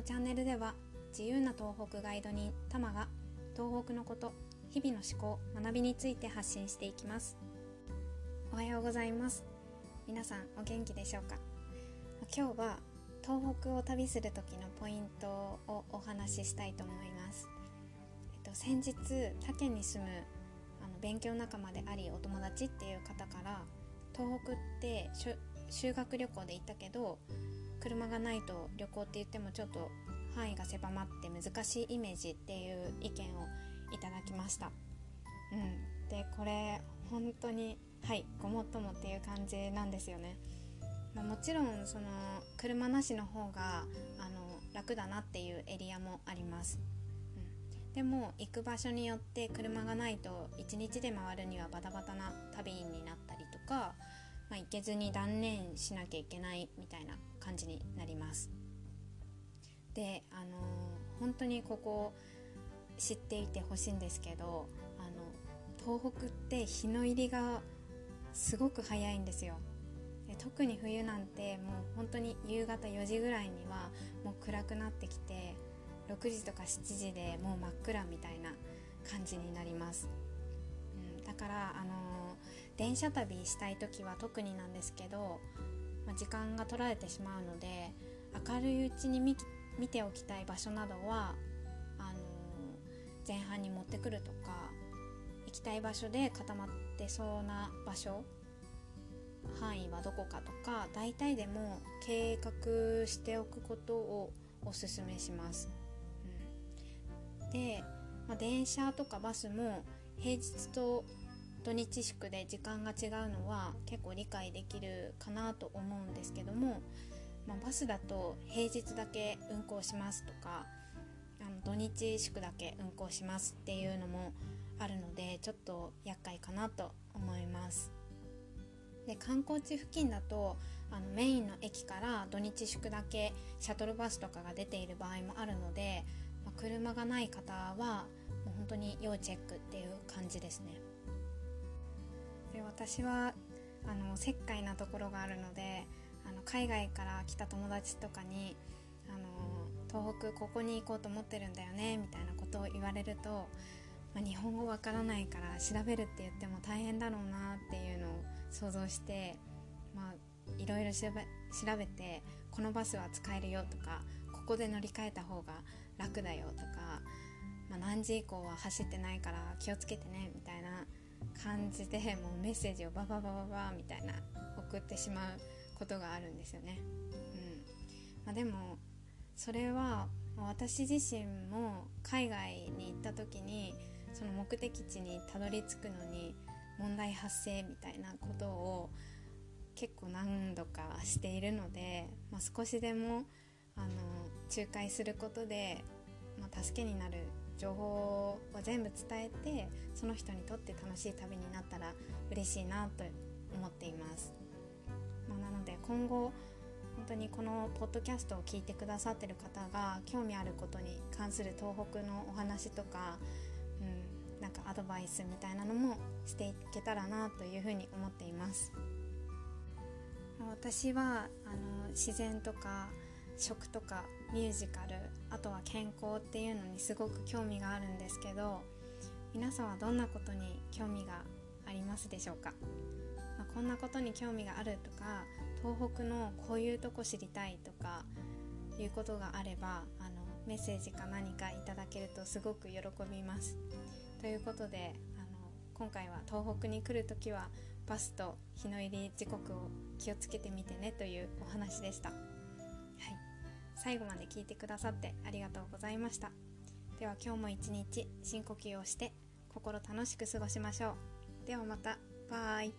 のチャンネルでは自由な東北ガイド人タマが東北のこと日々の思考学びについて発信していきます。おはようございます。皆さんお元気でしょうか？今日は東北を旅する時のポイントをお話ししたいと思います、えっと、先日他県に住むあの勉強仲間でありお友達っていう方から東北って修学旅行で行ったけど車がないと旅行って言ってもちょっと範囲が狭まって難しいイメージっていう意見をいただきました。うん、でこれ本当にはいごもっともっていう感じなんですよね。まあ、もちろんその車なしの方があの楽だなっていうエリアもあります。うん、でも行く場所によって車がないと1日で回るにはバタバタな旅になったりとか、けずに断念しなきゃいけないみたいな感じになります。であの本当にここ知っていてほしいんですけどあの東北って日の入りがすごく早いんですよで特に冬なんてもう本当に夕方4時ぐらいにはもう暗くなってきて6時とか7時でもう真っ暗みたいな感じになります、うん、だからあの電車旅したい時は特になんですけど、まあ、時間が取られてしまうので明るいうちに見見ておきたい場所などはあの前半に持ってくるとか行きたい場所で固まってそうな場所範囲はどこかとか大体でも計画しておくことをおすすめします。うん、で、まあ、電車とかバスも平日と土日祝で時間が違うのは結構理解できるかなと思うんですけどもまあ、バスだと平日だけ運行しますとかあの土日祝だけ運行しますっていうのもあるのでちょっと厄介かなと思います。で観光地付近だとあのメインの駅から土日祝だけシャトルバスとかが出ている場合もあるので、まあ、車がない方はもう本当に要チェックっていう感じですね。で私はあの石灰なところがあるのであの海外から来た友達とかにあの東北ここに行こうと思ってるんだよねみたいなことを言われると、まあ、日本語わからないから調べるって言っても大変だろうなっていうのを想像して、まあ、いろいろ調べ調べてこのバスは使えるよとかここで乗り換えた方が楽だよとか、まあ、何時以降は走ってないから気をつけてねみたいな感じでもうメッセージをバババババみたいな送ってしまうことがあるんですよね。うんまあ、でもそれは私自身も海外に行った時にその目的地にたどり着くのに問題発生みたいなことを結構何度かしているので、まあ、少しでもあの仲介することで、まあ、助けになる情報を全部伝えてその人にとって楽しい旅になったら嬉しいなと思っています。まあ、なので今後本当にこのポッドキャストを聞いてくださってる方が興味あることに関する東北のお話とか、うん、なんかアドバイスみたいなのもしていけたらなというふうに思っています私はあの自然とか食とかミュージカルあとは健康っていうのにすごく興味があるんですけど皆さんはどんなことに興味がありますでしょうか？まあ、こんなことに興味があるとか東北のこういうとこ知りたいとかいうことがあればあのメッセージか何かいただけるとすごく喜びます。ということであの今回は東北に来る時はバスと日の入り時刻を気をつけてみてねというお話でした。最後まで聞いてくださってありがとうございました。では今日も一日深呼吸をして心楽しく過ごしましょう。ではまた。バイ。